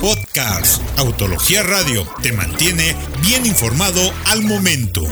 Podcast Autología Radio te mantiene bien informado al momento.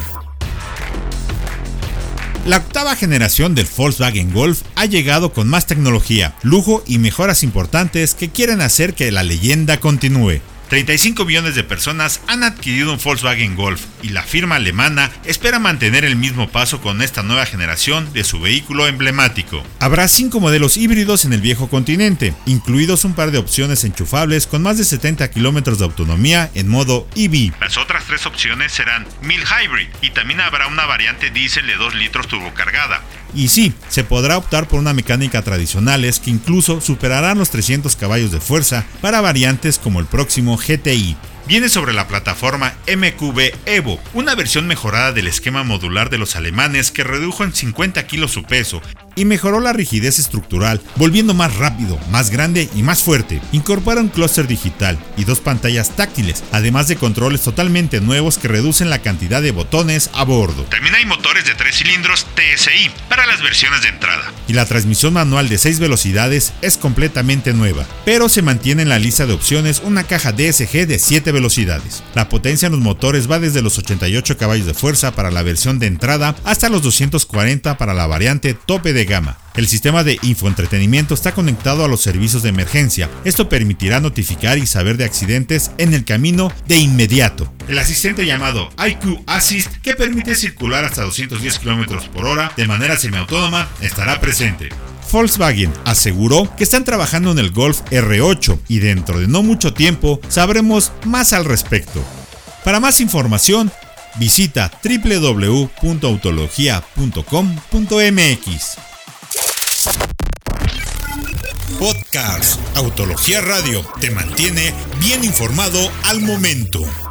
La octava generación del Volkswagen Golf ha llegado con más tecnología, lujo y mejoras importantes que quieren hacer que la leyenda continúe. 35 millones de personas han adquirido un Volkswagen Golf y la firma alemana espera mantener el mismo paso con esta nueva generación de su vehículo emblemático. Habrá 5 modelos híbridos en el viejo continente, incluidos un par de opciones enchufables con más de 70 kilómetros de autonomía en modo EV. Las otras tres opciones serán Mild Hybrid y también habrá una variante diésel de 2 litros turbocargada. Y sí, se podrá optar por una mecánica tradicionales que incluso superarán los 300 caballos de fuerza para variantes como el próximo GTI. Viene sobre la plataforma MQB Evo, una versión mejorada del esquema modular de los alemanes que redujo en 50 kilos su peso y mejoró la rigidez estructural, volviendo más rápido, más grande y más fuerte. Incorpora un clúster digital y dos pantallas táctiles, además de controles totalmente nuevos que reducen la cantidad de botones a bordo. También hay motores de 3 cilindros TSI para las versiones de entrada. Y la transmisión manual de 6 velocidades es completamente nueva, pero se mantiene en la lista de opciones una caja DSG de 7 velocidades. La potencia en los motores va desde los 88 caballos de fuerza para la versión de entrada hasta los 240 para la variante tope de gama. El sistema de infoentretenimiento está conectado a los servicios de emergencia. Esto permitirá notificar y saber de accidentes en el camino de inmediato. El asistente llamado IQ Assist, que permite circular hasta 210 km por hora de manera semiautónoma, estará presente. Volkswagen aseguró que están trabajando en el Golf R8 y dentro de no mucho tiempo sabremos más al respecto. Para más información, visita www.autologia.com.mx. Podcast Autología Radio te mantiene bien informado al momento.